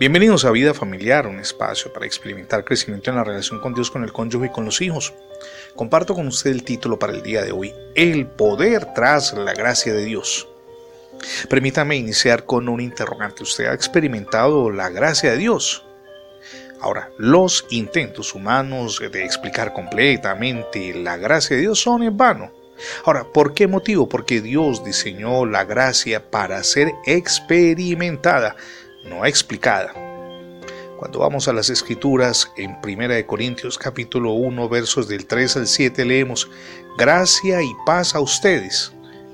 Bienvenidos a Vida Familiar, un espacio para experimentar crecimiento en la relación con Dios, con el cónyuge y con los hijos. Comparto con usted el título para el día de hoy, El poder tras la gracia de Dios. Permítame iniciar con un interrogante. ¿Usted ha experimentado la gracia de Dios? Ahora, los intentos humanos de explicar completamente la gracia de Dios son en vano. Ahora, ¿por qué motivo? Porque Dios diseñó la gracia para ser experimentada no explicada. Cuando vamos a las escrituras, en 1 Corintios capítulo 1 versos del 3 al 7 leemos, Gracia y paz a ustedes.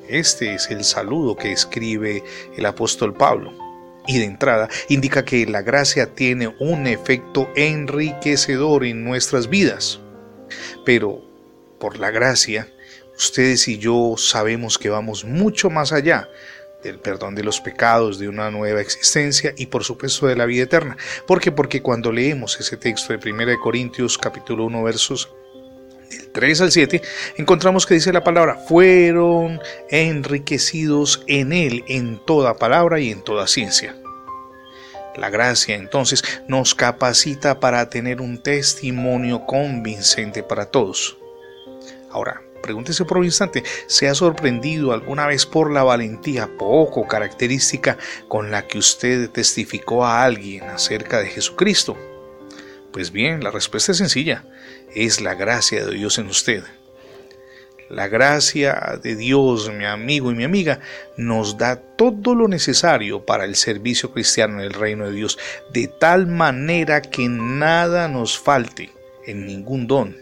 Este es el saludo que escribe el apóstol Pablo. Y de entrada indica que la gracia tiene un efecto enriquecedor en nuestras vidas. Pero por la gracia, ustedes y yo sabemos que vamos mucho más allá del perdón de los pecados, de una nueva existencia y por supuesto de la vida eterna. ¿Por qué? Porque cuando leemos ese texto de 1 Corintios capítulo 1 versos del 3 al 7, encontramos que dice la palabra, fueron enriquecidos en él en toda palabra y en toda ciencia. La gracia entonces nos capacita para tener un testimonio convincente para todos. Ahora, Pregúntese por un instante, ¿se ha sorprendido alguna vez por la valentía poco característica con la que usted testificó a alguien acerca de Jesucristo? Pues bien, la respuesta es sencilla, es la gracia de Dios en usted. La gracia de Dios, mi amigo y mi amiga, nos da todo lo necesario para el servicio cristiano en el reino de Dios, de tal manera que nada nos falte en ningún don.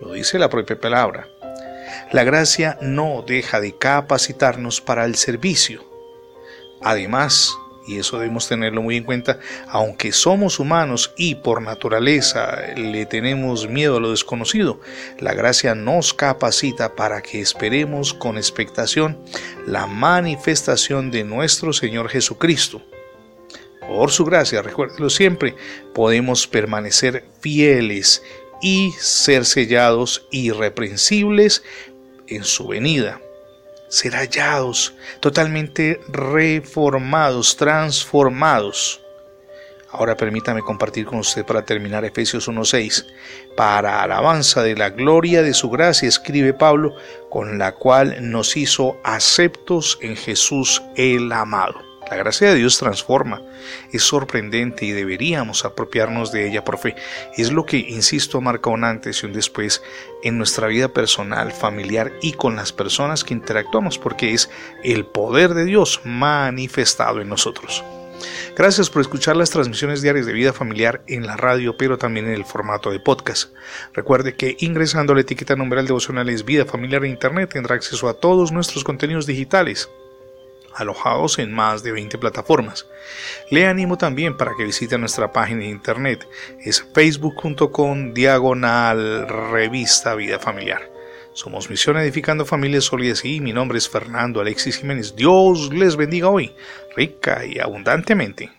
Lo dice la propia palabra. La gracia no deja de capacitarnos para el servicio. Además, y eso debemos tenerlo muy en cuenta, aunque somos humanos y por naturaleza le tenemos miedo a lo desconocido, la gracia nos capacita para que esperemos con expectación la manifestación de nuestro Señor Jesucristo. Por su gracia, recuérdelo siempre, podemos permanecer fieles y ser sellados irreprensibles en su venida. Ser hallados, totalmente reformados, transformados. Ahora permítame compartir con usted para terminar Efesios 1.6. Para alabanza de la gloria de su gracia, escribe Pablo, con la cual nos hizo aceptos en Jesús el amado. La gracia de Dios transforma, es sorprendente y deberíamos apropiarnos de ella por fe. Es lo que, insisto, marca un antes y un después en nuestra vida personal, familiar y con las personas que interactuamos, porque es el poder de Dios manifestado en nosotros. Gracias por escuchar las transmisiones diarias de vida familiar en la radio, pero también en el formato de podcast. Recuerde que ingresando a la etiqueta numeral devocionales Vida Familiar en Internet tendrá acceso a todos nuestros contenidos digitales alojados en más de 20 plataformas. Le animo también para que visite nuestra página de internet, es facebook.com diagonal revista vida familiar. Somos Misión Edificando Familias Sólidas y mi nombre es Fernando Alexis Jiménez. Dios les bendiga hoy, rica y abundantemente.